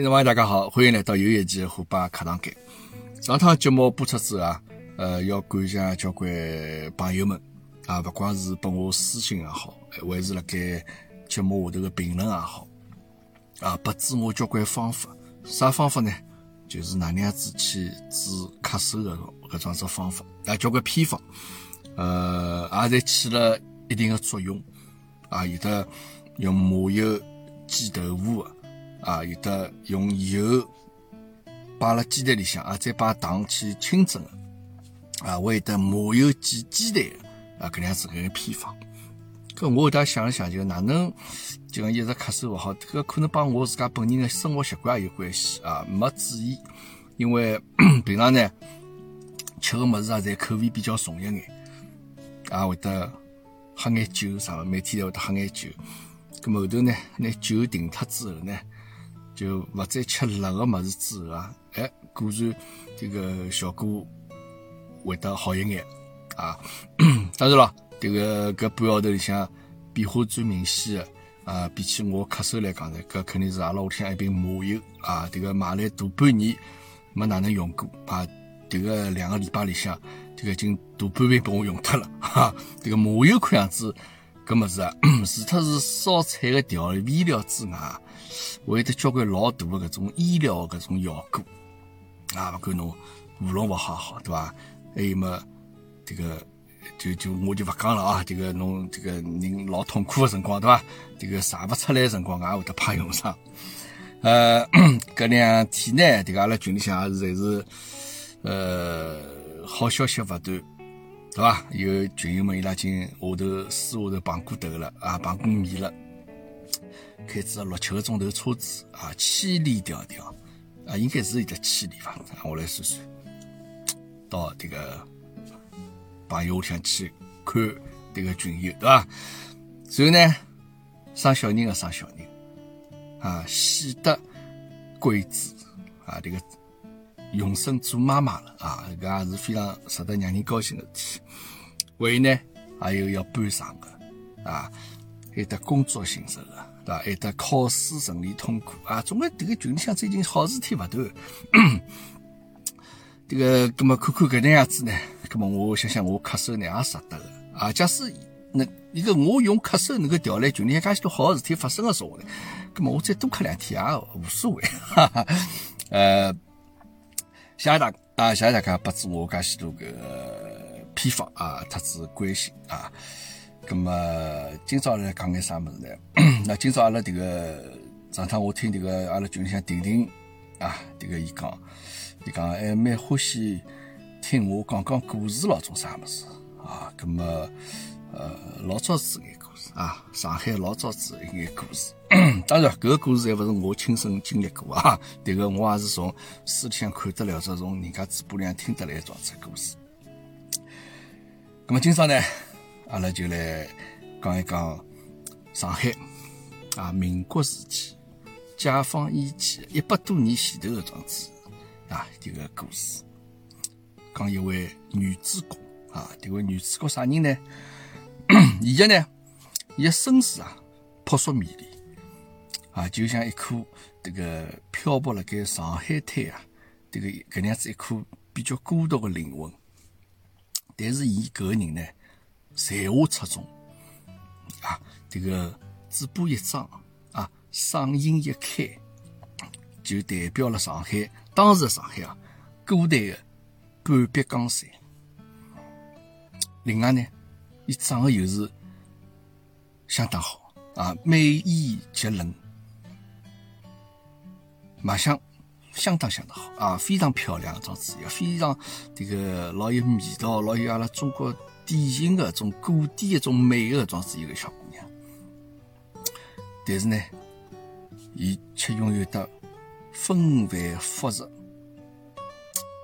听众朋友，大家好，欢迎来到又一期虎爸课堂间。上趟节目播出之后啊，呃，要感谢交关朋友们啊，不管是拨我私信也好，还是辣盖节目下头的评论也好，啊，拨指我交关方法。啥方法呢？就是哪能样子去治咳嗽的搿种子方法啊，交关偏方，呃，也侪起了一定的作用啊，有的用麻油煎豆腐的。啊，有的用油摆辣鸡蛋里向啊，再把糖去清蒸的啊，会得麻油煎鸡蛋啊，搿能样子搿个偏方。搿我后头想了想，就哪能就讲一直咳嗽勿好？搿可能帮我自家本人的生活习惯也有关系啊，没注意。因为 平常呢吃个物事啊，侪口味比较重一眼，啊会得喝眼酒啥个，每天都会得喝眼酒。搿后头呢，拿酒停脱之后呢？就勿再吃辣个物事之后啊，哎，果然这个效果会得好一眼啊。当然了，这个搿半号头里向变化最明显的啊，比起我咳嗽来讲呢，搿肯定是阿拉屋里向一瓶麻油啊，这个买来大半年没哪能用过啊，这个两个礼拜里向，这个已经大半瓶被我用脱了 哈。这个麻油看样子。搿物事啊，除脱是烧菜的调味料之外，会得交关老大个搿种医疗搿种效果啊！勿管侬喉咙勿好好，对伐？还有么，这个就就我就勿讲了啊！这个侬这个人老痛苦个辰光，对伐？这个查勿出来个辰光，也会得派用场。呃，搿两天呢，这个阿拉群里向也是侪是呃好消息勿断。对伐？有群友们伊拉经下头私下头碰过头了啊，碰过面了，开支六七个钟头车子啊，千里迢迢啊，应该是有得千里伐？我来算算，到这个朋友里向去看这个群友，对伐？然后呢，生小人个生小人啊，喜得贵子啊，这个。永生做妈妈了啊，搿也是非常值得让人高兴的事体。还有呢，还有要搬上的啊，还得工作性质的，对伐？还得考试顺利通过啊。总归这个群里向最近好事体勿断。这个，葛么看看搿能样子呢？葛么我想想，我咳嗽呢也值得的啊。假使那一个我用咳嗽能够调来群里向介许多好事体发生的时候呢，葛么我再多咳两天也无所谓。哈哈，呃。谢谢大啊，谢谢大家拨助我介许多个偏方啊，特子关心啊。那么今朝来讲眼啥物事呢？那今朝阿拉这个上趟我听这个阿拉群里向婷婷啊，这个伊讲，伊讲还蛮欢喜听我讲讲故事咯，种啥物事啊？那么呃老早子眼。啊，上海老早子一眼故事，当然，搿个故事还勿是我亲身经历过啊。迭个我也是从书里向看得了，者从人家嘴巴里向听得来一桩子故事。那么今朝呢，阿拉就来讲一讲上海啊，民国时期解放以前一百多年前头个桩子啊，迭个故事，讲一位女主角啊，迭位女主角啥人呢？伊个呢？伊个身世啊，扑朔迷离啊，就像一颗这个漂泊辣盖上海滩啊，这个搿能样子一颗比较孤独的灵魂。但是伊搿个人呢，才华出众啊，这个嘴巴一张啊，嗓音一开，就代表了上海当时的上海啊，古代的半壁江山。另外呢，伊长得又是。相当好啊，美艳绝伦，卖相相当相当好啊，非常漂亮的种子，也非常这个老有味道，老有阿拉中国典型的种古典一种美的种子一个小姑娘。但是呢，伊却拥有的纷繁复杂，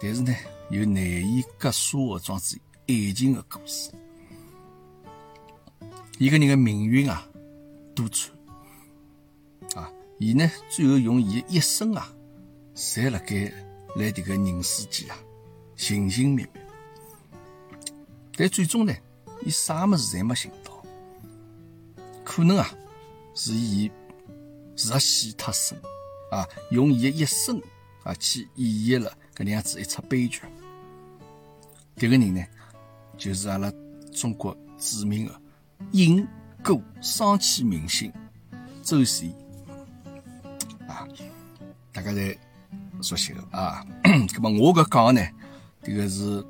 但是呢又难以割舍的种子爱情的故事。一个人的命运啊，多舛啊！伊呢，最后用伊一生啊，侪辣盖来这个人世间啊，寻寻觅觅。但最终呢，伊啥么子侪没寻到。可能啊，是伊入戏太深啊，用伊的一生啊去演绎了搿能样子一出悲剧。迭个人呢，就是阿拉中国著名的影歌双栖明星周迅啊，大家侪熟悉的啊。葛么我搿讲呢，迭个是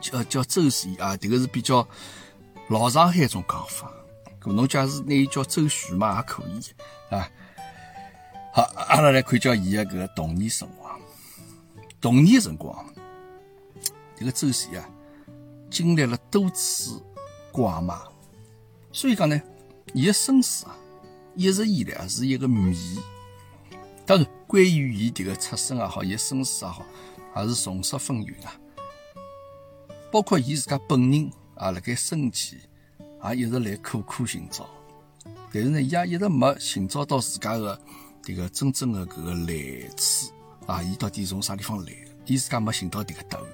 叫叫周迅啊，迭个是比较老上海一种讲法。搿侬假使拿伊叫周迅嘛，也可以啊。好，阿拉来看叫伊个搿个童年生活。童年辰光，这个周迅啊，经历了多次拐卖，所以讲呢，伊个身世啊，一直以来啊是一个谜。当然，关于伊迭个出身也好，伊身世也好，也是众说纷纭啊。包括伊自家本人啊，辣盖生前也一直来苦苦寻找，但是呢，伊也一直没寻找到自家个。这个真正的搿个来处啊，伊到底从啥地方来？伊自家没寻到迭个答案。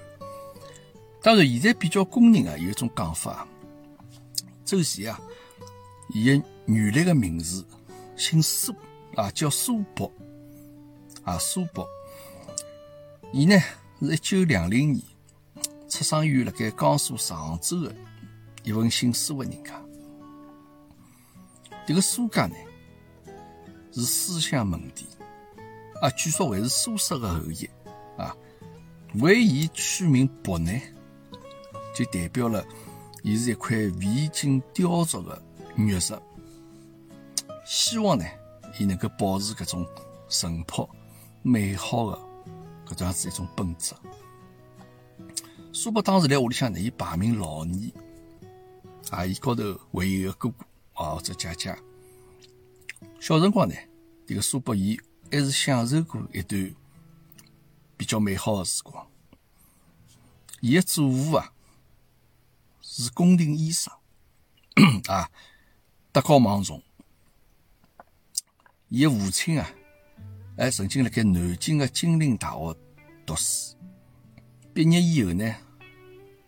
当然，现在比较公认啊，有一种讲法，周琦啊，伊个原来的名字姓苏啊，叫苏博啊，苏博。伊呢是一九两零年出生于辣盖江苏常州的一份姓苏的人家。这个苏家呢？是书香门第啊，据说还是苏轼的后裔啊。为伊取名博呢，就代表了伊是一块未经雕琢的玉石。希望呢，伊能够保持搿种淳朴美好的搿样子一种本质。苏北当时在屋里向呢，伊排名老二啊，伊高头还有一个哥哥啊或者姐姐。小辰光呢，这个苏北伊还是享受过一段比较美好的时光。伊的祖父啊是宫廷医生 啊，德高望重。伊的父亲啊，还曾经辣盖南京的金陵大学读书。毕业以后呢，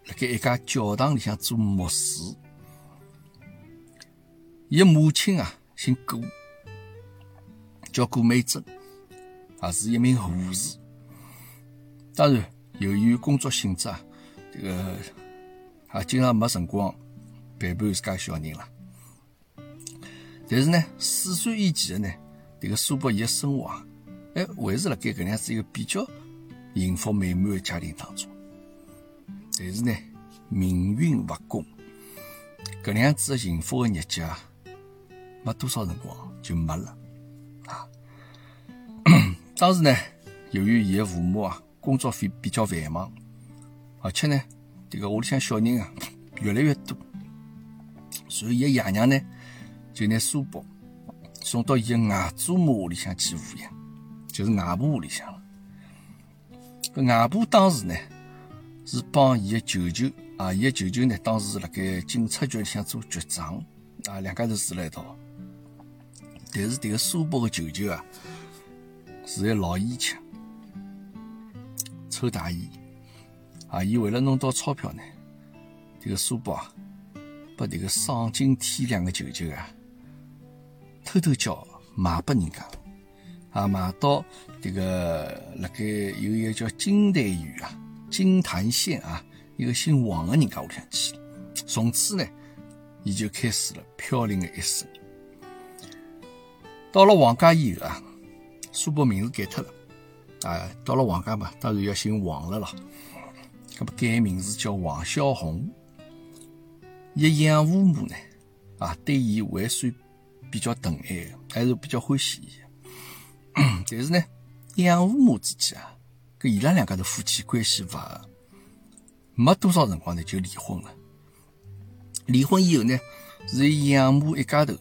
辣盖一家教堂里向做牧师。伊的母亲啊，姓顾。叫顾美珍，啊，是一名护士。当然，由于工作性质啊，这个啊，经常没辰光陪伴自家小人了。但是呢，四岁以前的呢，这个苏博伊的生活啊，哎，还是辣盖搿样子一个比较幸福美满的家庭当中。但是呢，命运不公，搿样子的幸福的日脚啊，没多少辰光就没了啊。当时呢，由于伊的父母啊工作费比较繁忙，而且呢，这个屋里向小人啊 越来越多，所以伊爷娘呢就拿苏博送到伊的外祖母屋里向去抚养，就是外婆屋里向。外婆当时呢是帮伊的舅舅啊，伊的舅舅呢当时是辣盖警察局里向做局长啊，两家头住辣一道。但是迭个苏博的舅舅啊。是个老烟枪，抽大烟啊！伊为了弄到钞票呢，这个苏博啊，把这个丧尽天良的舅舅啊，偷偷叫卖拨人家啊，买到这个辣盖有一个叫金台县啊，金坛县啊，一个姓王的人家屋里向去。从此呢，伊就开始了飘零的一生。到了王家以后啊。苏博名字改脱了，啊，到了王家嘛，当然要姓王了咯。那么改名字叫王小红。伊养父母呢，啊，对伊还算比较疼爱，还是比较欢喜伊。但是呢，养父母之间啊，跟伊拉两家头夫妻关系勿和，没多少辰光呢就离婚了。离婚以后呢，是养母一家头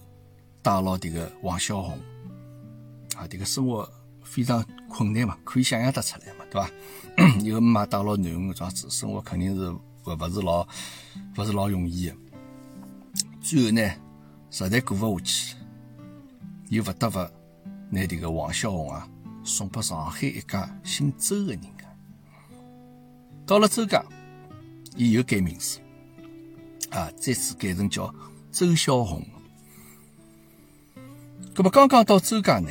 带牢这个王小红。啊，这个生活非常困难嘛，可以想象得出来嘛，对吧？以后嘛，到了囡恩这样子，生活肯定是不不是老不是老容易的。最后呢，实在过不下去，又不得不拿这个王小红啊送给上海一家姓周的人家。到了周家，伊又改名字，啊，再次改成叫周小红。那么刚刚到周家呢？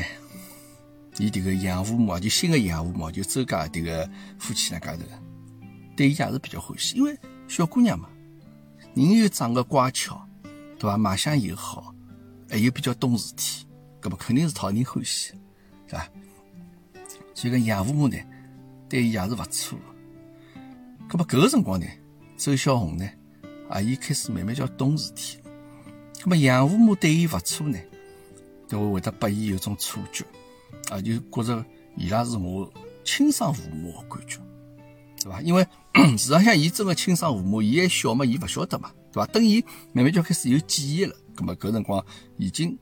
伊迭个养父母啊，就新个养父母，就周家迭个夫妻两家头，对伊也是比较欢喜，因为小姑娘嘛，人又长得乖巧，对伐？卖相又好，还又比较懂事体，搿么肯定是讨人欢喜，是吧？所以讲养父母呢，对伊也是勿错。搿么搿个辰光呢，周小红呢，啊，伊开始慢慢叫懂事体。搿么养父母对伊勿错呢，就会会得拨伊有种错觉。啊，就觉着伊拉是我亲生父母的感觉，对伐？因为事实上，伊真个亲生父母，伊还小嘛，伊勿晓得嘛，对伐？等伊慢慢就开始有记忆了，葛么搿辰光已经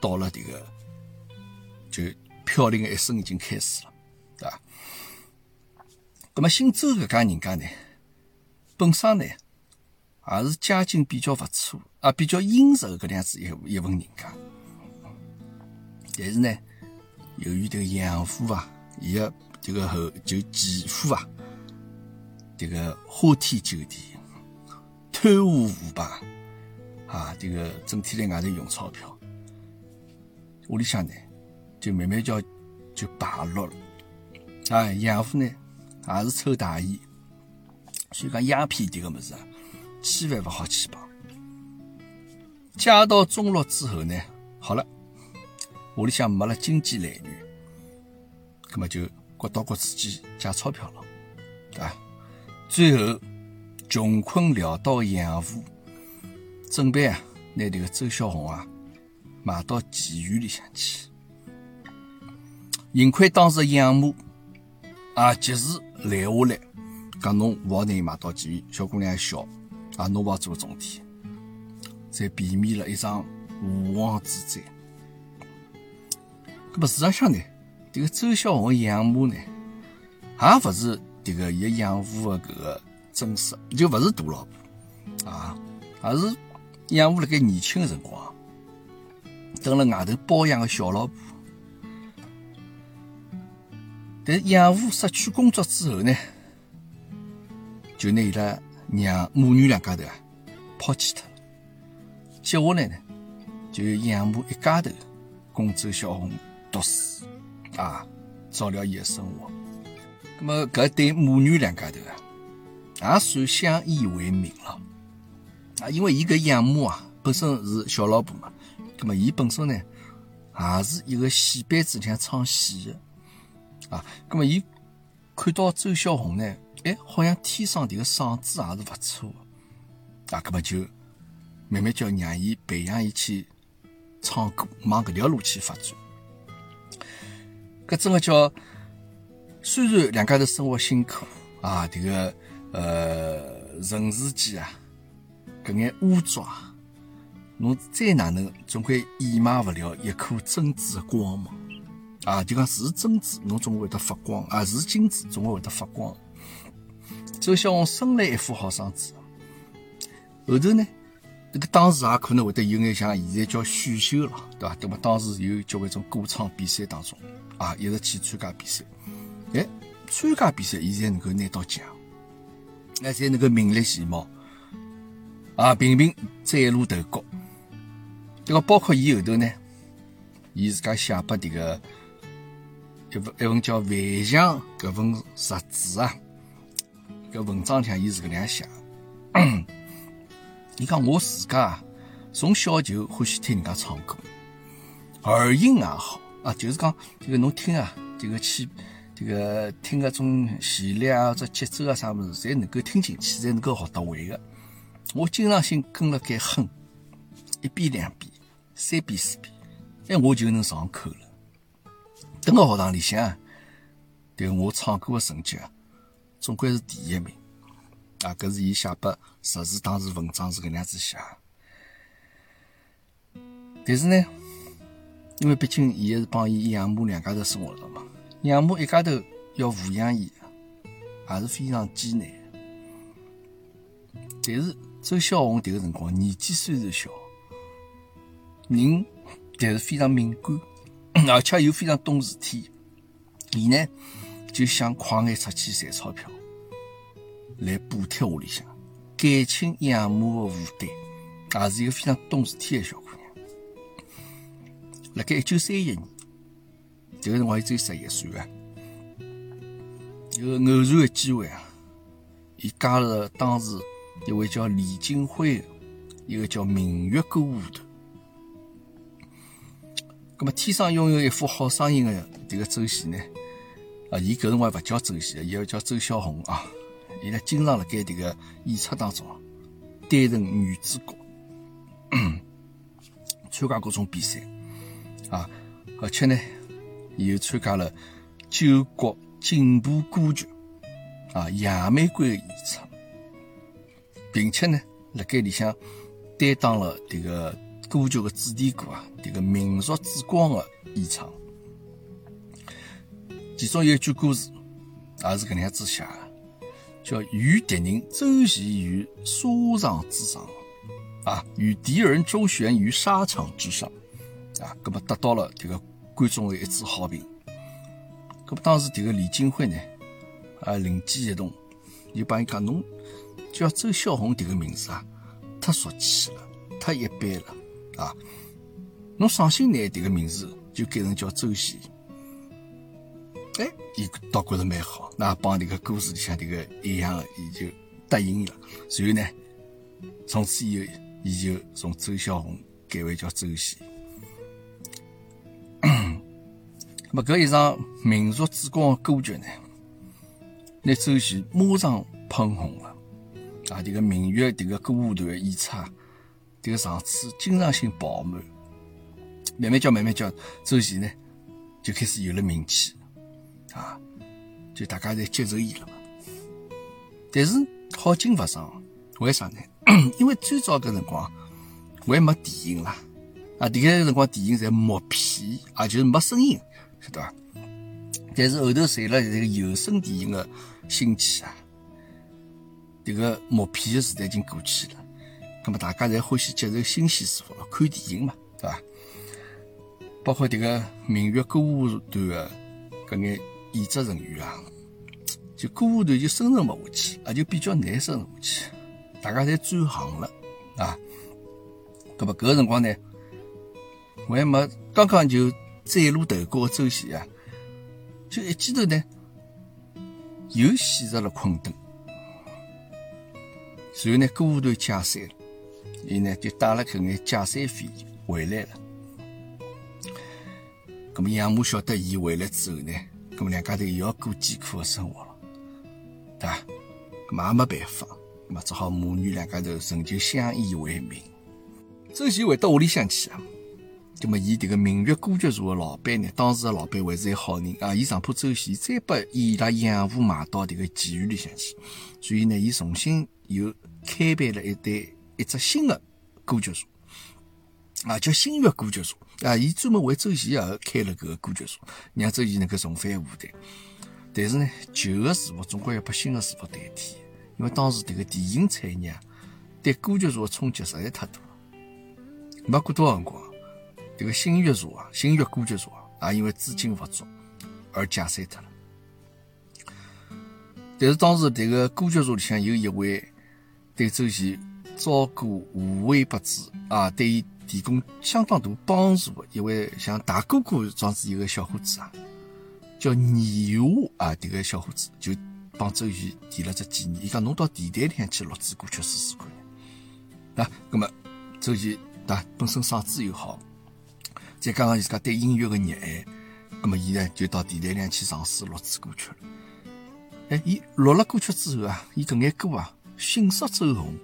到了迭个，就飘零的一生已经开始了，对伐？葛么姓周搿家人家呢，本身呢也是家境比较勿错，啊，比较殷实的搿样子一一份人家，但是呢。由于这个养父啊，伊个这个后就继父啊，这个花天酒地、贪污腐败啊，这个整天在外头用钞票，屋里向呢就慢慢叫就败落了。啊，养父呢也是抽大烟，所以讲鸦片这个物事啊，千万勿好去碰。家道中落之后呢，好了。屋里向没了经济来源，葛么就各到各自己借钞票了，对伐？最后穷困潦倒的养父准备啊，拿迭个周小红啊买到妓院里向去。幸亏当时养母啊及时拦下来，讲侬勿好拿伊卖到妓院，小姑娘还小啊，侬勿好做重体，才避免了一场无妄之灾。那么事实上呢，这个周小红养母呢，也不是这个伊养父的搿个正室，就不是大老婆啊，而是养父辣盖年轻的辰光，等了外头包养的小老婆。但养父失去工作之后呢，就拿伊拉娘母女两家头啊抛弃脱了。接下来呢，就养母一家头供周小红。读书啊，照料伊的生活。那么搿对母女两家头啊，也算相依为命了啊。因为伊搿养母啊，本身是小老婆嘛，那么伊本身呢，也是一个戏班子里向唱戏的啊。那么伊看到周小红呢，哎，好像天生迭个嗓子也是勿错啊。那么就慢慢叫让伊培养伊去唱歌，往搿条路去发展。搿真个叫，虽然两家头生活辛苦啊，迭个呃人世间啊，搿眼污浊，侬再哪能总归掩埋勿了一颗珍珠的光芒啊！就讲是珍珠，侬总会得发光啊；是金子，总会会得发光。周小红生来一副好嗓子，后头呢，这个当时也可能会得有眼像现在叫选秀了，对伐？那么当时有交关种歌唱比赛当中。啊，一直去参加比赛，哎，参加比赛，伊才能够拿到奖，那才能够名列前茅，啊，频频崭露头角。迭个包括伊后头呢，伊自家写拨迭个一份一份叫《万象》搿份杂志啊，搿文章里向伊是搿能样写，伊讲我自家从小就欢喜听人家唱歌，耳音也好。啊，就是讲这个侬听啊，这个去这个听搿种旋律啊，或者节奏啊啥物事，侪能够听进去，侪能够学得会个。我经常性跟辣该哼，一遍两遍，三遍四遍，哎，我就能上口了。等个学堂里向，对我唱歌的成绩啊，总归是第一名。啊，搿是伊写拨杂志当时文章是搿能样子写。但是呢。因为毕竟伊也是帮伊养母两家头生活的嘛，养母一家头要抚养伊，也是非常艰难。但是周小红迭个辰光年纪虽然小，人但是非常敏感，而且又非常懂事体。伊呢就想快眼出去赚钞票，来补贴屋里向，减轻养母的负担，也是一个非常懂事体的小姑娘。辣盖一九三一年，这个辰光伊只有十一岁啊。有偶然个机会啊，伊加入当时一位叫李金辉，一个叫明月歌舞团。咁么天生拥有一副好声音个这个周璇呢？啊，伊搿辰光勿叫周璇，伊要叫周小红啊。伊呢经常辣盖迭个演出当中担任女主角，参加各种比赛啊，而且呢，伊又参加了九国进步歌剧啊、杨玫瑰的演出，并且呢，辣盖里向担当了迭个歌剧的主题歌啊，迭个《民族之光》的演唱。其中有一句歌词也是搿能样子写的。叫与敌人周旋于沙场之上，啊，与敌人周旋于沙场之上，啊，那么得到了这个观众的一致好评。那么当时这个李金辉呢，啊，灵机一动，就帮伊讲侬叫周小红这个名字啊，太俗气了，太一般了，啊，侬索性拿这个名字就改成叫周璇。哎，伊倒觉着蛮好，那帮这个故事里向这个一样，伊就答应了。所以呢，从此以后，伊就从周小红改为叫周璇。那么搿一场民族之光歌剧呢，那周璇马上捧红了。啊，这个民乐这个歌舞团演出，这个场次经常性爆满。慢慢叫，慢慢叫，周琦呢就开始有了名气。啊，就大家侪接受伊了嘛。但是好景勿长，为啥呢？因为最早搿辰光还没电影啦，啊，迭个辰光电影侪默片，啊，就是没声音，晓得伐？但是后头随了这个有声电影的兴起啊，迭个默片的时代已经过去了，那么大家侪欢喜接受新鲜事物，看电影嘛，对伐？包括迭个明月歌舞团的搿眼。演职人员啊，就歌舞团就生存勿下去，也，就比较难生存下去，大家侪转行了啊。搿么搿个辰光呢，我还没刚刚就崭露头角的周璇啊，就一记头呢又陷入了困顿。随后呢，歌舞团解散了，伊呢就带了搿眼解散费回来了。搿么养母晓得伊回来之后呢？咁么两家头又要过艰苦的生活了，对吧？咁也没办法，咁么只好母女两家头仍旧相依为命。周璇回到屋里向去啊，咁么伊迭个明月歌剧社的老板呢，当时的老板还是一好人啊，伊上铺周璇再把伊拉养父买到迭个妓院里向去，所以呢，伊重新又开办了一对一只新的歌剧社，啊，叫新月歌剧社。啊！伊专门为周璇也开了搿个歌剧社，让周璇能够重返舞台。但是呢，旧的事物总归要把新的事物代替，因为当时迭个电影产业对歌剧社的冲击实在太大了。没过多少辰光，迭个新月社啊，新月歌剧社啊，也因为资金不足而解散脱了。但是当时迭个歌剧社里向有一位对周璇照顾无微不至啊，对伊。提供相当大帮助的一位像大哥哥这样子一个小伙子啊，叫倪华啊，这个小伙子就帮周瑜提了只建议，伊讲侬到电台里向去录制歌曲试试看。啊，那么周瑜啊本身嗓子又好，再加上伊自家对音乐的热爱，那么伊呢就到电台里去尝试录制歌曲了。哎，伊录了歌曲之后啊，伊搿眼歌啊迅速走红。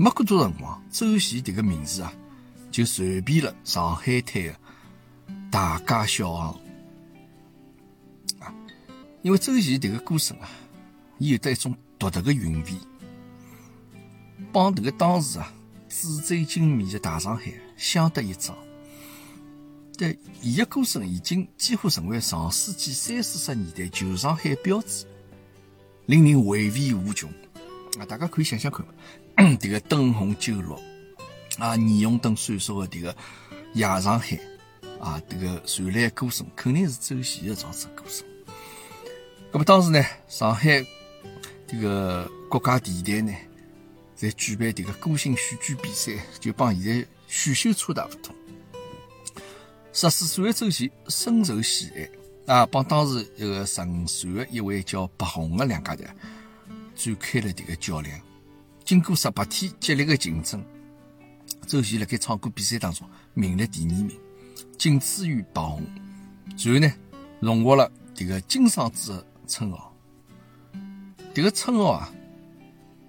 没过多辰光，周璇这个名字啊，就传遍了上海滩的大街小巷啊。因为周璇这个歌声啊，伊有得一种独特的韵味，帮这个当时啊纸醉金迷的大上海相得益彰。对，伊的歌声已经几乎成为上世纪三四十年代旧上海标志，令人回味无穷啊！大家可以想想看。这个灯红酒绿啊，霓虹灯闪烁的这个夜上海啊，这个传来歌声肯定是周璇的这样子歌声。那么当时呢，上海这个国家电台呢，在举办这个歌星选举比赛，就帮现在选秀差大不多。十四岁的周琦深受喜爱啊，帮当时一个十五岁的一位叫白虹的两家人展开了这个较量。经过十八天激烈的竞争，周琦辣盖唱歌比赛当中名列第二名，仅次于白虹。随后呢，荣获了这个金嗓子的称号。迭个称号啊，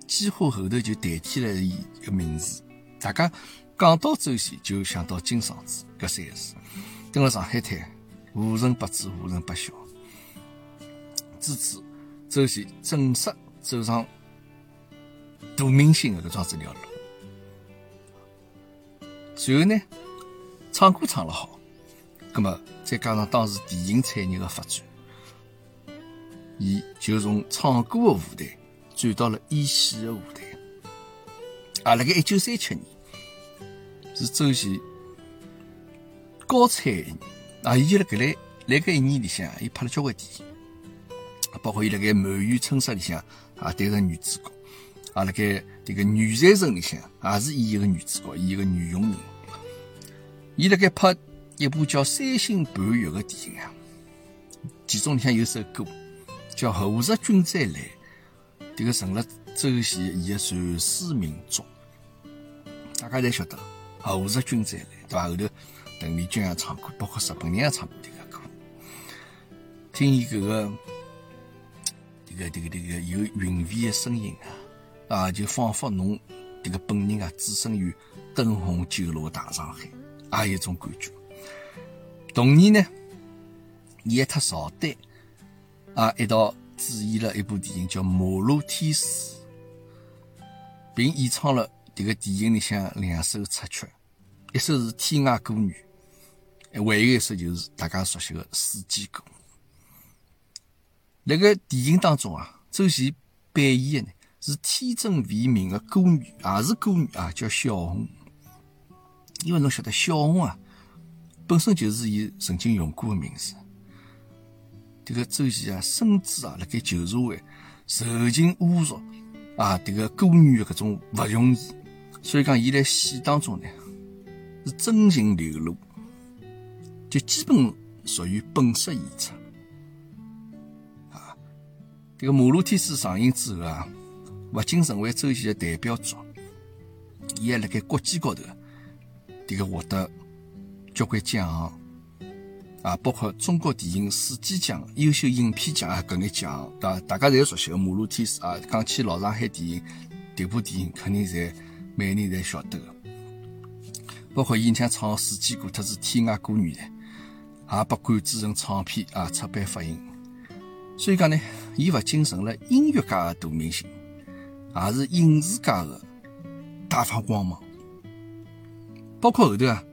几乎后头就代替了伊个名字。大家讲到周琦，就想到金嗓子搿三个字。登了上海滩，无人不知，无人不晓。自此，周琦正式走上大明星的搿桩子条路。随后呢，唱歌唱了好，葛么再加上当时电影产业的发展，伊就从唱歌的舞台转到了演戏的舞台。啊，辣盖一九三七年，是周琦高产一年。啊，伊就辣搿来辣搿一年里向，伊拍了交关电影，包括伊辣盖《满园春色》里向啊担任女主角。啊，辣盖迭个女财神里向，也是演一个女主角，演一个女佣人。伊辣盖拍一部叫《三星半月》的电影啊，其中里向有首歌叫《后日君再来》，迭个成了周琦伊的传世名作。大家侪晓得《后日君再来》，对伐？后头邓丽君也唱过，包括日本人也唱过迭个歌。听伊搿个迭个迭个迭个有韵味的声音啊！啊，就仿佛侬迭个本人啊，置身于灯红酒绿大上海，也有一种感觉。同年呢，伊还特赵丹啊一道主演了一部电影叫《马路天使》，并演唱了迭个电影里向两首插曲，一首是《天涯歌女》，还有一首就是大家熟悉的《四季歌》。那个电影当中啊，周琦扮演的呢。是天真为民的歌女，也是歌女啊，叫小红。因为侬晓得小红啊，本身就是伊曾经用过的名字。这个周琦啊，甚至啊，辣盖旧社会受尽侮辱啊，这个歌女的搿种勿容易，所以讲伊在戏当中呢，是真情流露，就基本属于本色演出。啊，这个《马路天使》上映之后啊。勿仅成为周琦的代表作，伊还辣盖国际高头，迭个获得交关奖项啊，包括中国电影四季奖、优秀影片奖啊，搿眼奖，对伐？大家侪熟悉个《马路天使》啊，讲起老上海电影，迭部电影肯定侪每个人侪晓得个。包括伊像唱四季歌，特是《天涯歌女》呢，也被改制成唱片啊，出版发行。所以讲呢，伊勿仅成了音乐界的大明星。也是影视界的大放光芒，包括后头啊，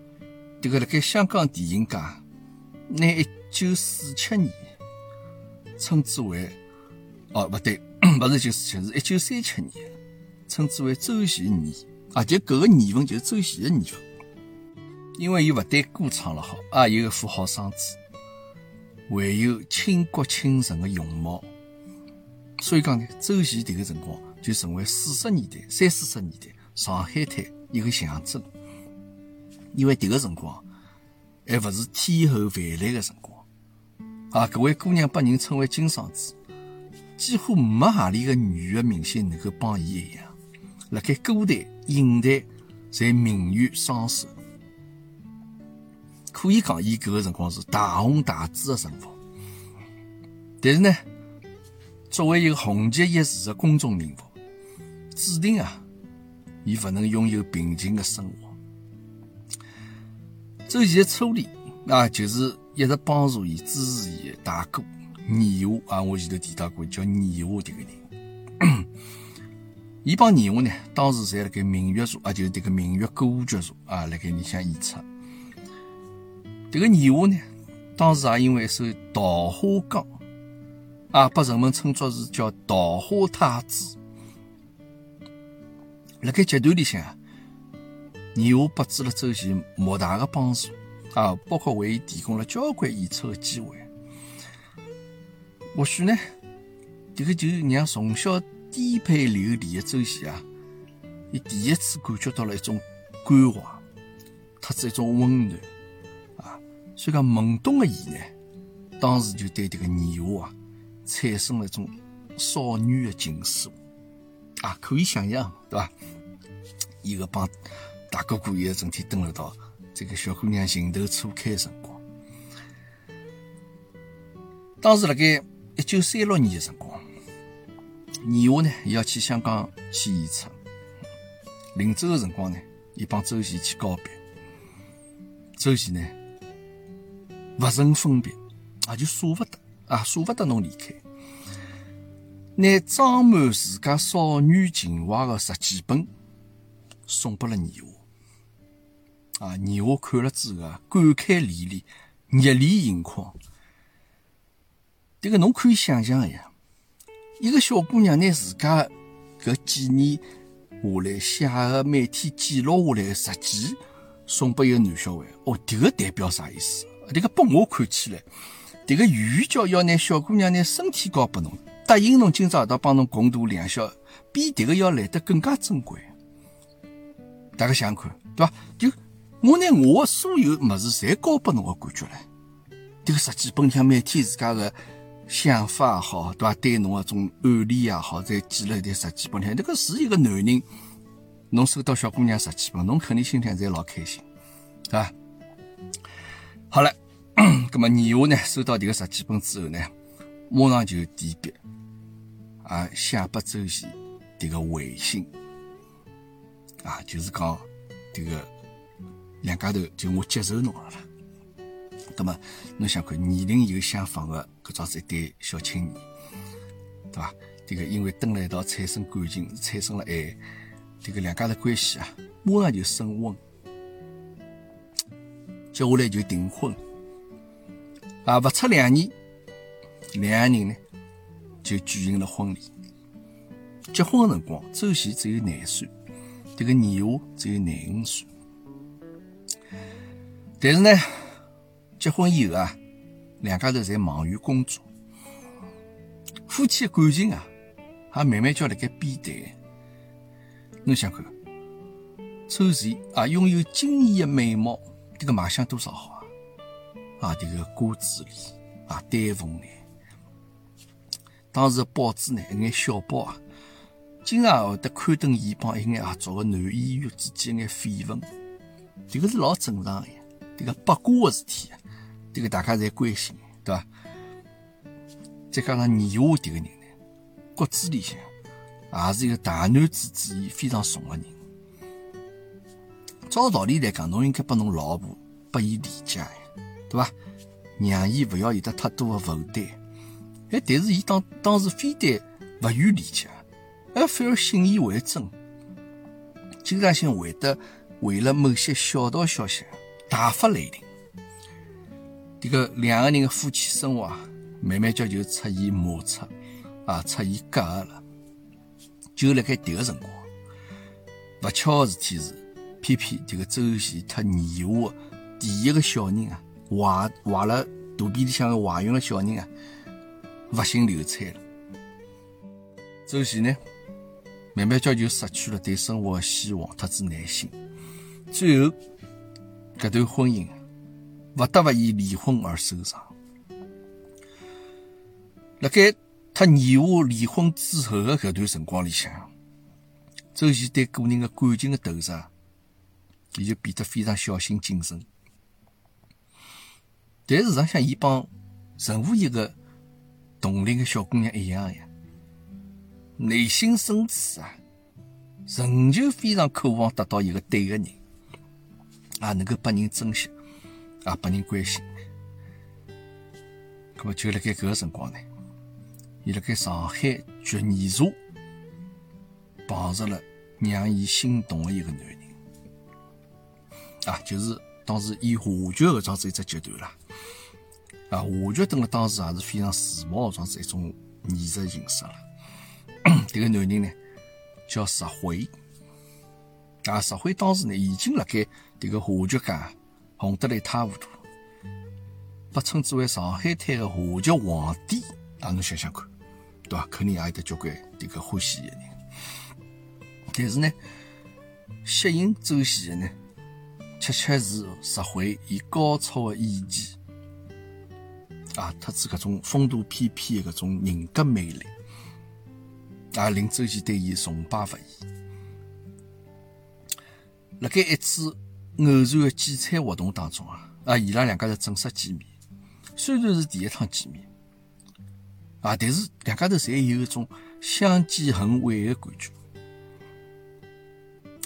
这个辣盖香港电影界，拿一九四七年称之为哦，不对，不是一九四七，是一九三七年，称之为周琦年啊，就搿个年份就是周琦的年份，因为伊勿但歌唱了好，也有一副好嗓子，还有倾国倾城的容貌，所以讲呢，周琦迭个辰光。就成为四十年代、三四十年代上海滩一个象征，因为迭个辰光还勿是天后泛滥的辰光啊！搿位姑娘被人称为金嗓子，几乎没何里个女的明星能够帮伊一样，辣盖歌坛、影坛侪名誉双收，可以讲伊搿个辰光是大红大紫的辰光。但是呢，作为一个红极一时的公众人物，注定啊，伊勿能拥有平静的生活。周琦的初恋啊，就是一直帮助伊、支持伊的大哥倪华啊。我前头提到过叫倪华这个人，伊帮倪华呢，当时在辣盖明月社啊，就是这个明月歌舞剧社啊，辣盖里向演出。这个倪华呢，当时也因为一首《桃花江》啊，被人们称作是叫“桃花太子”。辣盖集团里向啊，倪华拨予了周琦莫大的帮助啊，包括为伊提供了交关演出的机会。或许呢，这个就让从小颠沛流离的周琦啊，伊第一次感觉到了一种关怀，特子一种温暖啊。所以讲懵懂的伊呢，当时就对这个女娃啊产生了一种少女的情愫啊，可以想象，对吧？一个帮大哥哥也整天蹲了到这个小姑娘情窦初开的辰光。当时辣盖一九三六年的辰光，年华呢要去香港去演出，临走的辰光呢，伊帮周琦去告别。周琦呢不胜分别，也就舍不得啊，舍不得侬离开，拿装满自家少女情怀的日记本送拨了年华。啊，年华看了之后啊，感慨连连，热泪盈眶。这个侬可以想象呀，一个小姑娘拿自家搿几年下来写个每天记录下来个日记送拨一个男小孩，哦，这个代表啥意思？这个拨我看起来，这个寓意叫要拿小姑娘拿身体交拨侬，答应侬今朝夜到帮侬共度良宵，比这个要来得更加珍贵。大家想想看，对吧？就我拿我的所有物事侪交拨侬个感觉唻，这个日记本像每天自家个。想法也好，对伐？对侬个种暗恋也好，再记了一点日记本里，那个是一个男人，侬收到小姑娘日记本，侬肯定心里侪老开心，对伐？好了，那么年华呢？收到这个日记本之后呢，马上就提笔啊，写拨周琦这个回信啊，就是讲这个两家头就我接受侬了啦。那么侬想看年龄有相仿的。搿桩是一对小青年，对伐？这个因为蹲辣一道产生感情，产生了爱，这个两家的关系啊，马上就升温，接下来就订婚，啊，不出两年，两个人呢就举行了婚礼。结婚的辰光，周琦只有廿岁，这个年华只有廿五岁，但是呢，结婚以后啊。两家头侪忙于工作，夫妻的感情啊，也慢慢叫辣盖变淡。侬想看，周琦啊，拥有惊艳的美貌，这个卖相多少好啊！啊，这个瓜子脸啊，丹凤眼。当时报纸呢，一眼小报啊，经常会得刊登伊帮一眼合作的男演员之间一眼绯闻，这个是老正常的，这个八卦的事体啊。这个大家侪关心，对伐？再加上年华这个人呢，骨子里向也是一个大男子主义非常重的人。照道理来讲，侬应该拨侬老婆拨伊理解，对伐？让伊勿要有得太多的负担。哎，但是伊当当时非但勿予理解，而反而信以为真，经常性会得为了某些小道消息大发雷霆。这个两个人的夫妻生活啊，慢慢叫就出现摩擦啊，出现隔阂了。就辣盖迭个辰光，勿巧的事体是，偏偏这个周琦特年华第一个小人啊，怀怀了肚皮里向个怀孕的小人啊，不幸流产了。周琦呢，慢慢叫就失去了对生活的希望，特子耐心。最后，搿段婚姻。勿得勿以离婚而收场。辣盖他年华离婚之后的搿段辰光里向，周琦对个人的感情的投入，也就变得非常小心谨慎。但是实际上，伊帮任何一个同龄的小姑娘一样呀，内心深处啊，仍旧非常渴望得到一个对的人，啊，能够被人珍惜。也拨人关心，那么就辣盖搿个辰光呢，伊辣盖上海菊泥茶碰着了让伊心动的一个男人，啊，就是当时演话剧搿桩子一只阶段啦。啊，话剧等了当时也是非常时髦，桩子一种艺术形式了。这个男人呢叫石辉，啊，石辉当时呢已经辣盖这个话剧界。红得来一塌糊涂，被称之为上海滩的话剧皇帝。啊，侬想想看，对伐？肯定也有得交关这个欢喜的人。但是呢，吸引周琦的呢，恰恰是石灰伊高超的演技啊，特子搿种风度翩翩的搿种人格魅力，啊，令周琦对伊崇拜勿已。辣盖一次偶然的剪彩活动当中啊，啊，伊拉两家头正式见面。虽然是第一趟见面，啊，但是两家头侪有一种相见恨晚的感觉。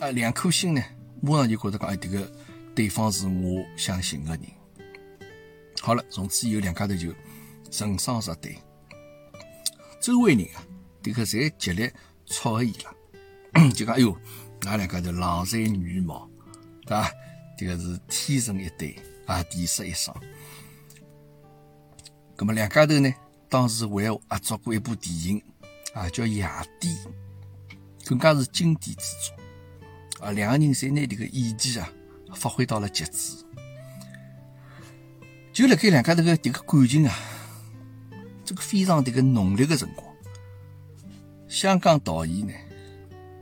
啊，两颗心呢，马上就觉得讲，哎，这个对方是我想寻的人。好了，从此以后两家头就成双入对。周围人啊，这个侪极力撮合伊拉，就讲，哎哟，那两家头郎才女貌，对吧？这个是天生一对啊，地设一双。那么两家头呢，当时为合作过一部电影啊，叫《夜店》，更加是经典之作。啊，两个人侪拿这个演技啊发挥到了极致。就辣盖两家头个这个感情啊，这个非常这个浓烈的辰光，香港导演呢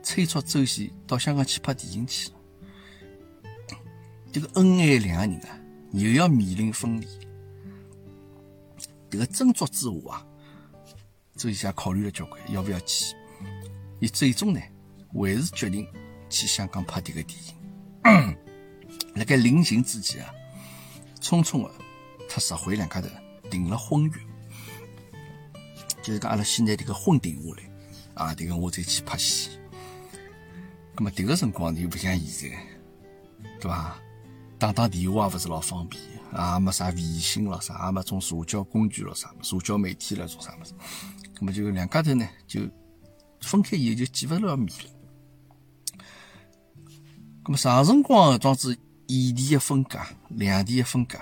催促周迅到香港去拍电影去了。这个恩爱两个人啊，又要面临分离。这个斟酌之下啊，周先考虑了交关，要不要去？伊最终呢，还是决定去香港拍这个电影。辣盖临行之前啊，匆匆的特石灰两家头订了婚约，就是讲阿拉先拿这个婚定下来啊，这个我再去拍戏。那么迭个辰光又不像现在，对伐？打打电话也不是老方便。也没啥微信了，啥也没种社交工具了，啥社交媒体了，做啥么子？那么就两家头呢，就分开以后就见勿了面了。那么啥辰光装置异地的分隔，两地的分隔，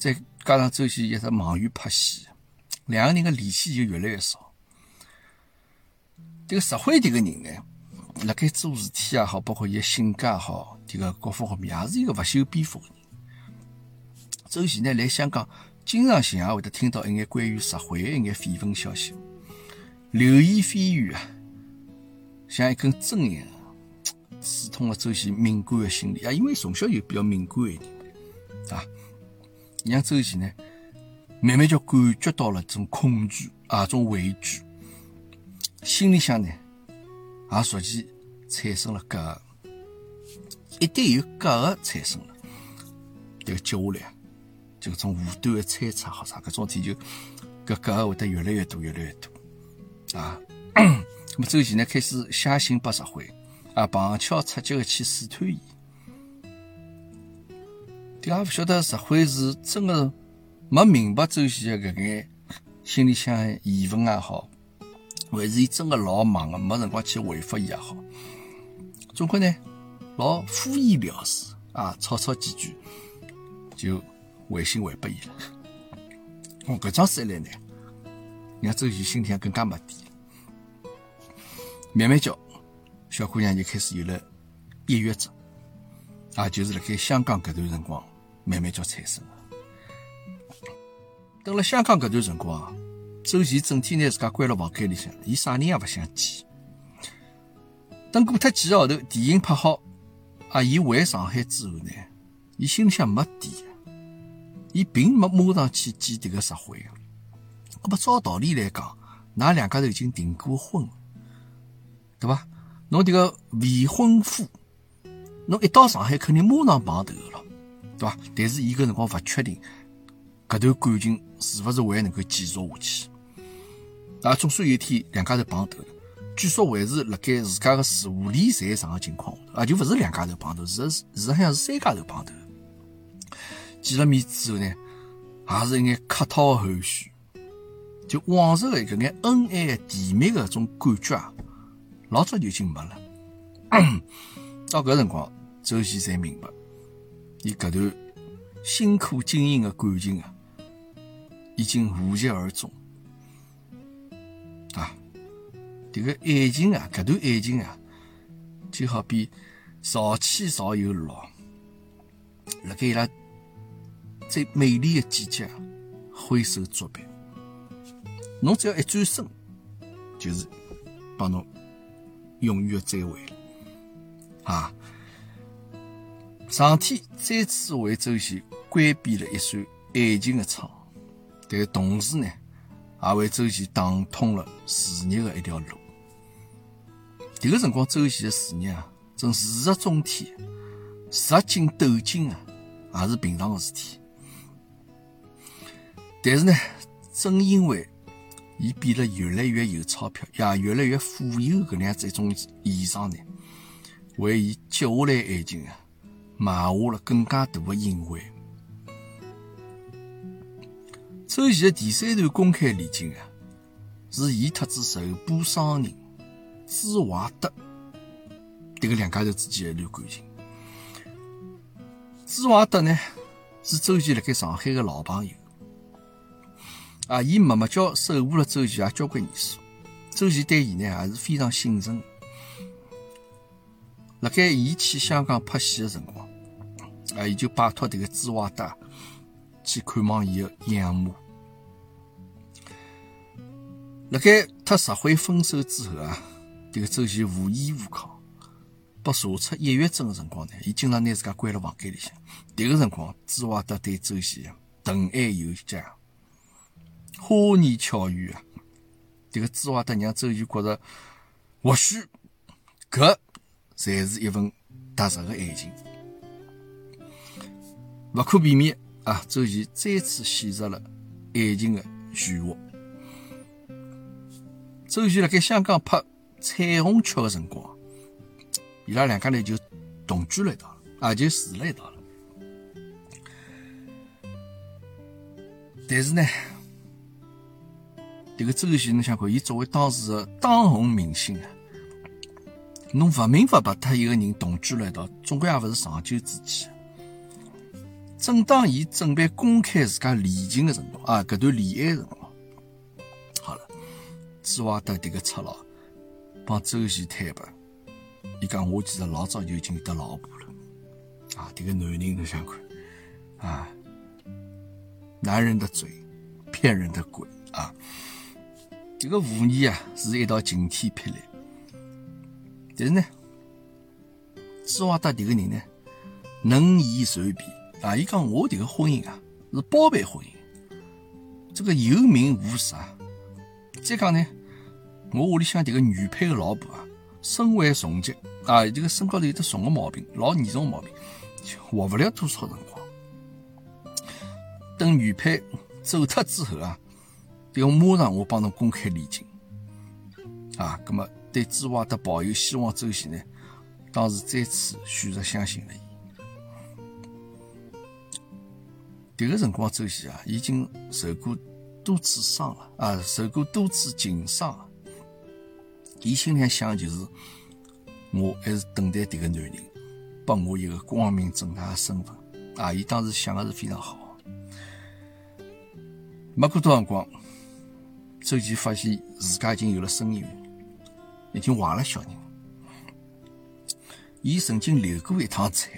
再加上周迅一直忙于拍戏，两个人的联系就越来越少。这个石灰这个人呢，辣盖做事体也好，包括伊的性格也好，这个各方面也是一个不修边幅的人。周琦呢，来香港经常性也会得听到一眼关于石灰一眼绯闻消息，流言蜚语啊，像一根针一样，刺痛了周琦敏感的心理啊。因为从小就比较敏感一点啊，让周琦呢，慢慢就感觉到了这种恐惧啊，这种畏惧，心里向呢，也逐渐产生了隔阂一旦有隔阂产生了，这个接下来。就种无端的猜测，好啥？搿种天就搿搿会得越来越多，越来越多啊！那么周琦呢，开始写信拨石灰啊，旁敲侧击的去试探伊。这也勿晓得石灰是真的没明白周琦的搿眼心里向疑问也好，还是伊真的老忙的，没辰光去回复伊也好。总归呢，老敷衍了事啊，吵吵几句就。回信回拨伊了，哦，搿桩事一来呢，让周琦心里更加没底。慢慢叫，小姑娘就开始有了抑郁症，啊，就是辣盖香港搿段辰光慢慢叫产生了。等了香港搿段辰光，周琦整天拿自家关辣房间里向，伊啥人也勿想见。等过脱几个号头，电影拍好，啊，伊回上海之后呢，伊心里向没底。伊并没马上去见迭个石灰个，那么照道理来讲，㑚两家头已经订过婚了，对伐？侬迭个未婚夫，侬一到上海肯定马上碰头了，对伐？但是伊搿辰光勿确定，搿段感情是勿是还能够继续下去？啊，总算有一天两家头碰头了，据说还是辣盖自家个事务理财上个情况下头，啊，就勿是两家头碰头，是是好像是三家头碰头。见了面之后呢，也是一眼客套的寒暄，就往日的搿眼恩爱甜蜜的种感觉啊，老早就已经没了。到搿辰光，周琦才明白，伊搿段辛苦经营的感情啊，已经无疾而终。啊，这个爱情啊，搿段爱情啊，就好比潮起潮又落，辣盖伊拉。最美丽的季节，挥手作别。侬只要一转身，就是帮侬永远的再会啊！上天再次为周琦关闭了一扇爱情的窗，但同时呢，也为周琦打通了事业的一条路。迭个辰光，周琦的事业啊，正如日中天，日进斗金啊，也是平常的事体。但是呢，正因为伊变得越来越有钞票，也越来越富有，搿能样子一种现象呢，为伊接下来爱情啊，埋下了更加大的隐患。周琦的第三段公开恋情啊，是伊特子受捕商人朱华德迭个两家头之间的一段感情。朱华德呢，是周琦辣盖上海的老朋友。啊，伊默默叫守护了周琦也交关年数，周琦对伊呢也是非常信任。辣盖伊去香港拍戏的辰光，啊，伊就拜托迭个朱华德去看望伊个养母。辣盖他石灰分手之后啊，迭个周琦无依无靠，被查出抑郁症个辰光呢，伊经常拿自家关辣房间里向。迭个辰光，朱华德对周琦疼爱有加。花言巧语啊！这个朱华德让周琦觉着，或许搿才是一份踏实的爱情。不可避免啊，周琦再次陷入了爱情的漩涡。周琦辣盖香港拍《彩虹桥》的辰光，伊拉两家呢就同居了一道，啊，就住了一道了。但是呢？这个周琦，侬想看，伊作为当时的当红明星啊，侬不明不白他一个人同居了一道，总归也不是长久之计。正当伊准备公开自家恋情的辰光啊，搿段恋爱辰光，好了，朱华德迭个赤佬帮周琦坦白，伊讲我其实老早就已经有得老婆了啊！迭个男人侬想看啊，男人的嘴，骗人的鬼啊！这个无疑啊是一道晴天霹雳，但是呢，朱华德这个人呢，能言善辩啊，伊讲我这个婚姻啊是包办婚姻，这个有名无实。再讲呢，我屋里向这个原配的老婆啊，身患重疾啊，这个身高头有得重的毛病，老严重的毛病，活不了多少辰光。等原配走脱之后啊。要马上我帮侬公开恋情啊！那么对朱华德抱有希望，周琦呢，当时再次选择相信了伊。迭个辰光，周琦啊，已经受过多次伤了啊，受过多次情伤了。伊心里想就是，我还是等待迭个男人，拨我一个光明正大的身份啊！伊当时想的是非常好。没过多辰光。周琦发现自家已经有了身孕，已经怀了小人。伊曾经流过一趟产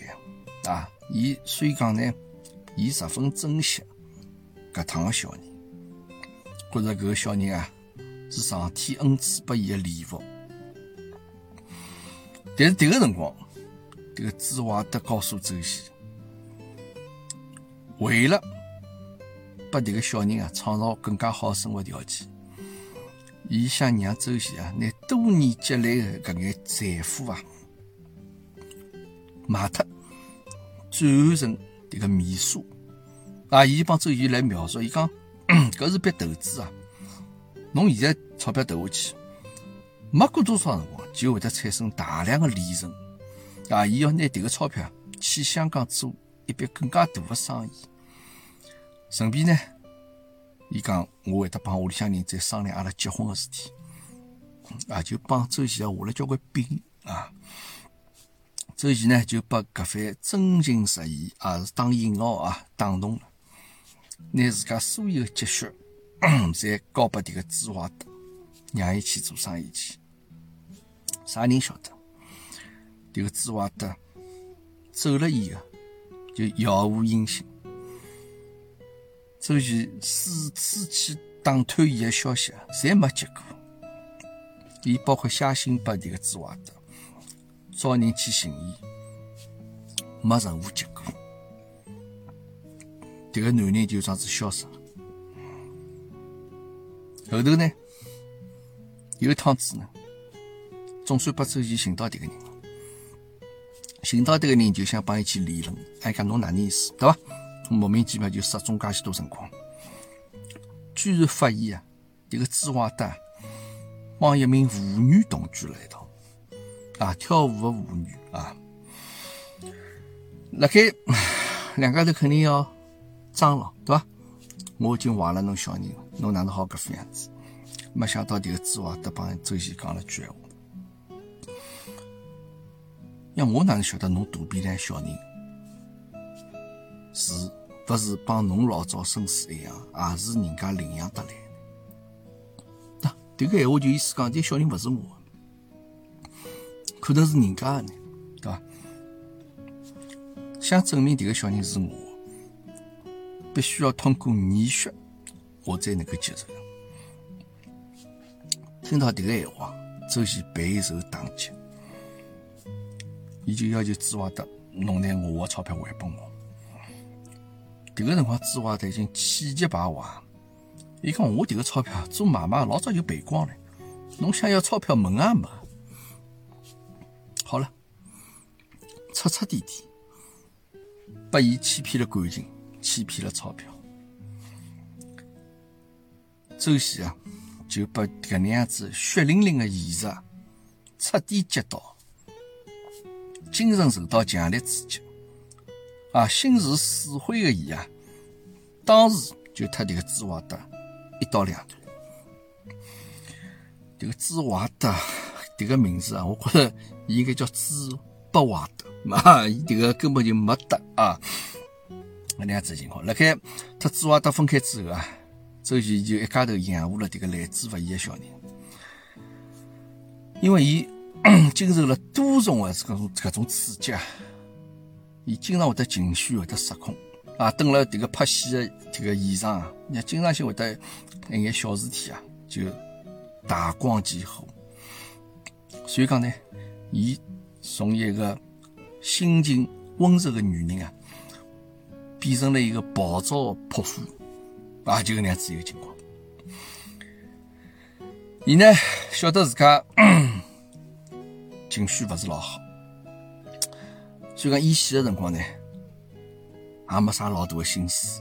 啊，伊所以讲呢，伊十分珍惜搿趟的小人，觉着搿个小人啊是上天恩赐拨伊的礼物。但是迭个辰光，迭个朱华德告诉周琦，为了拨迭个小人啊创造更加好的生活条件。伊想让周琦啊，拿多年积累的搿眼财富啊，卖脱，转换成迭个米数啊。伊帮周琦来描述，伊讲 搿是笔投资啊。侬现在钞票投下去，没过多少辰光就会得产生大量的利润啊。伊要拿迭个钞票去香港做一笔更加大的生意，顺便呢。伊讲，我会得帮屋里向人再商量阿拉结婚个事体，啊，就帮周琦啊下了交关饼啊。周琦呢就把搿番真情实意啊，是当引号啊，打动了，拿自家所有积蓄 侪交拨迭个朱华德，让伊去做生意去。啥人晓得？迭个朱华德走了以后，就杳无音信。周琦四次去打探伊的消息，侪没结果。伊包括写信拨迭个朱华德，找人去寻伊，没任何结果。迭个男人就这样子消失了。后头呢，有一趟子呢，总算把周琦寻到迭个人了。寻到迭个人就想帮伊去理论，哎，讲侬哪能意思，对伐？莫名其妙就失踪介许多辰光，居然发现啊，迭个朱华德帮一名妇女同居了一道，啊，跳舞的妇女啊，辣盖两家头肯定要争了，对伐？我已经怀了侬小人了，侬哪能好搿副样子？没想到迭个朱华德帮周琦讲了句闲话，呀，我哪能晓得侬肚皮里小人是勿是帮侬老早生死一样，也是人家领养得来的？那迭个闲话就意思讲，这小人勿是我，可能是人家的呢，对伐？想证明迭个小人是我，必须要通过验血，我才能够接受。听到迭个闲话，周琦备受打击，伊就要求朱华德，侬拿我的钞票还拨我。迭个辰光，朱华德已经气急败坏，伊讲我迭个钞票做买卖老早就赔光了，侬想要钞票门也没。好了，彻彻底底。把伊欺骗了感情，欺骗了钞票，周琦啊，就把搿能样子血淋淋的现实彻底击倒，精神受到强烈刺激，啊，心如死灰的伊啊，当时就特迭个朱华德一刀两断。迭个朱华德迭个名字啊，我觉着应该叫朱不华德。嘛，伊迭个根本就没得啊，搿能样子情况。辣盖他朱华德分开之后啊，周琦就一家头养活了迭个来之不易的小人，因为伊 经受了多重的搿种搿种刺激啊，伊经常会得情绪会得失控啊，蹲了迭个拍戏的迭个现场啊，你经常性会得一眼小事体啊，就大光其火。所以讲呢，伊从一个心情温柔的女人啊，变成了一个暴躁的泼妇，啊，就搿能样子一个情况。伊呢晓得自家 情绪勿是老好，所以讲演戏的辰光呢，也没啥老大的心思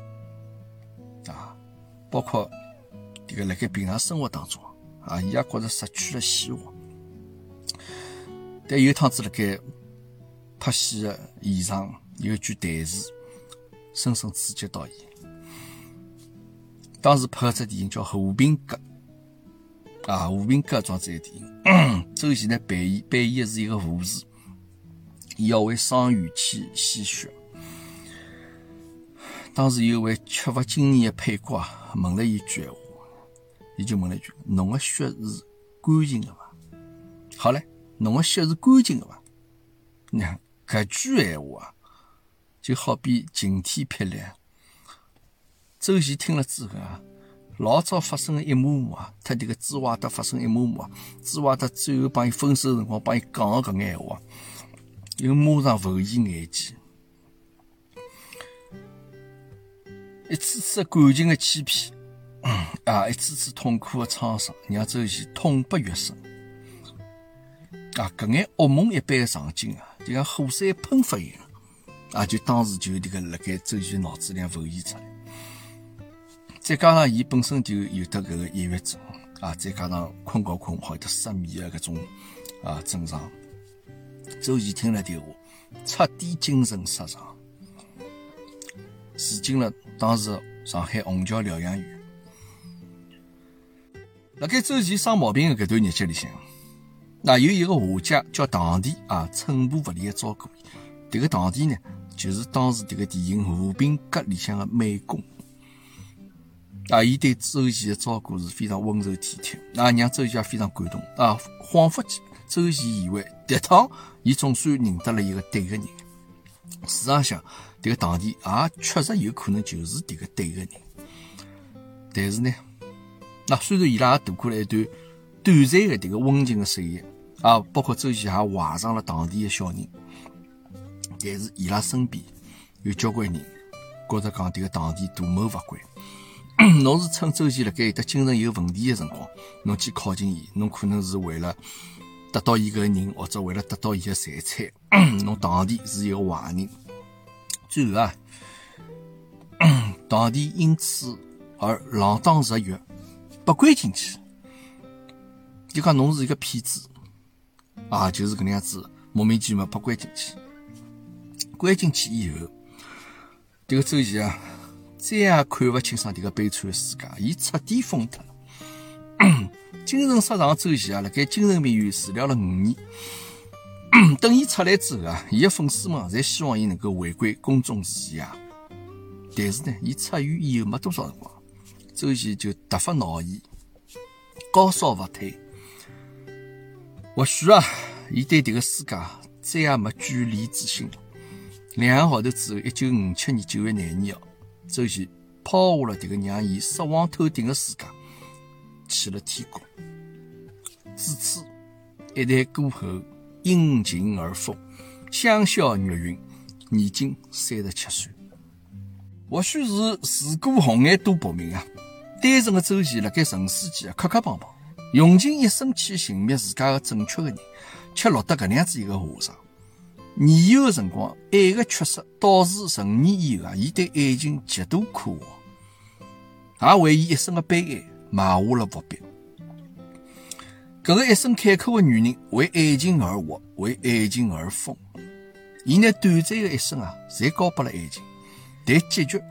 啊，包括这个辣盖平常生活当中啊，伊也觉着失去了希望。但有一趟子辣盖。拍戏的现场有一句台词，深深刺激到伊。当时拍的只电影叫《和平鸽》，啊，《和平鸽》装这个电影，周琦呢扮演扮演的是一个护士，伊要为伤员去献血。当时有位缺乏经验的配角啊，问了一句闲话，伊就问了一句：“侬的血是干净的伐？”好嘞，侬的血是干净的伐？你看。搿句闲话啊，就好比晴天霹雳。周琦听了之后啊，老早发生的一幕幕啊，特迭个朱华德发生一幕幕啊，朱华德最后帮伊分手辰光帮伊讲的搿眼闲话，又马上浮现眼前。一次次感情的欺骗，啊，一次次痛苦的创伤，让周琦痛不欲生。啊，搿眼噩梦一般的场景啊！就像火山喷发一样，啊，就当时就这个辣盖周琦脑子里浮现出来。再加上伊本身就有得搿个抑郁症，啊，再加上困觉困勿好，有得失眠的搿种啊症状。周琦听了电话，彻底精神失常，住进了当时上海虹桥疗养院。辣盖周琦生毛病的搿段日节里向。那有一个画家叫唐迪啊，寸步不离的照顾伊。这个唐迪呢，就是当时这个电影《和平鸽》里向的美工。啊，伊对周琦的照顾是非常温柔体贴，啊，让周琦也非常感动啊。恍惚间，周琦以为迭趟伊总算认得了一个对的人。事实上，迭个堂弟也确实有可能就是迭个对的人。但是呢，那虽然伊拉度过了一段短暂的迭个温情的岁月。啊，包括周琦还怀上了堂弟的小人，但是伊拉身边有交关人觉着讲迭个堂弟图谋勿轨。侬是趁周琦辣盖有得精神有问题的辰光，侬去靠近伊，侬可能是为了得到伊个人，或者为了得到伊个财产。侬堂弟是一个坏人，最后啊，堂弟因此而锒铛入狱，被关进去。就讲侬是一个骗子啊，就是搿能样子，莫名其妙被关进去。关进去以后，迭个周琦啊。再也看勿清爽迭个悲惨的世界，伊彻底疯脱了。精神失常周琦啊，辣盖精神病院治疗了五年。等伊出来之后啊，伊的粉丝们侪希望伊能够回归公众视野。但是呢，伊出院以后没多少辰光，周琦就突发脑炎，高烧不退。或许啊，伊对迭个世界再也没眷恋之心。两个号头之后，一九五七年九月廿二号。周琦抛下了这个让伊失望透顶的世界，去了天国。自此，一代歌后因情而疯，香消玉殒，年仅三十七岁。或许是自古红颜多薄命啊！单纯的周琦辣盖尘世间啊，磕磕碰碰，用尽一生去寻觅自家的正确的人，却落得搿能样子一个下场。年幼的辰光，爱的缺失，导致成年以后啊，伊对爱情极度渴望，也为伊一生的悲哀埋下了伏笔。搿个一生坎坷的女人，为爱情而活，为爱情而疯。伊拿短暂的一生啊，侪交拨了爱情，但结局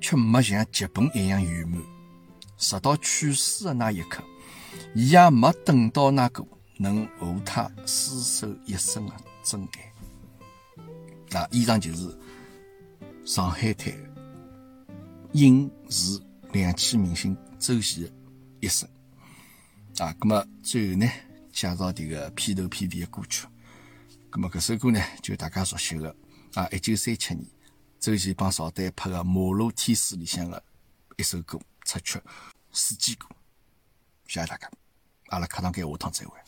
却没像剧本一样圆满。直到去世的那一刻，伊也没等到那个能和他厮守一生的真爱。那以上就是上海滩影视两栖明星周琦的一生啊。那么最后呢，介绍这个片头片尾的歌曲。那么这首歌呢，就大家熟悉的啊，一九三七年周琦帮邵丹拍的《马路天使》里向的一首歌插曲《四季歌》。谢谢大家，阿拉课堂间下趟再会。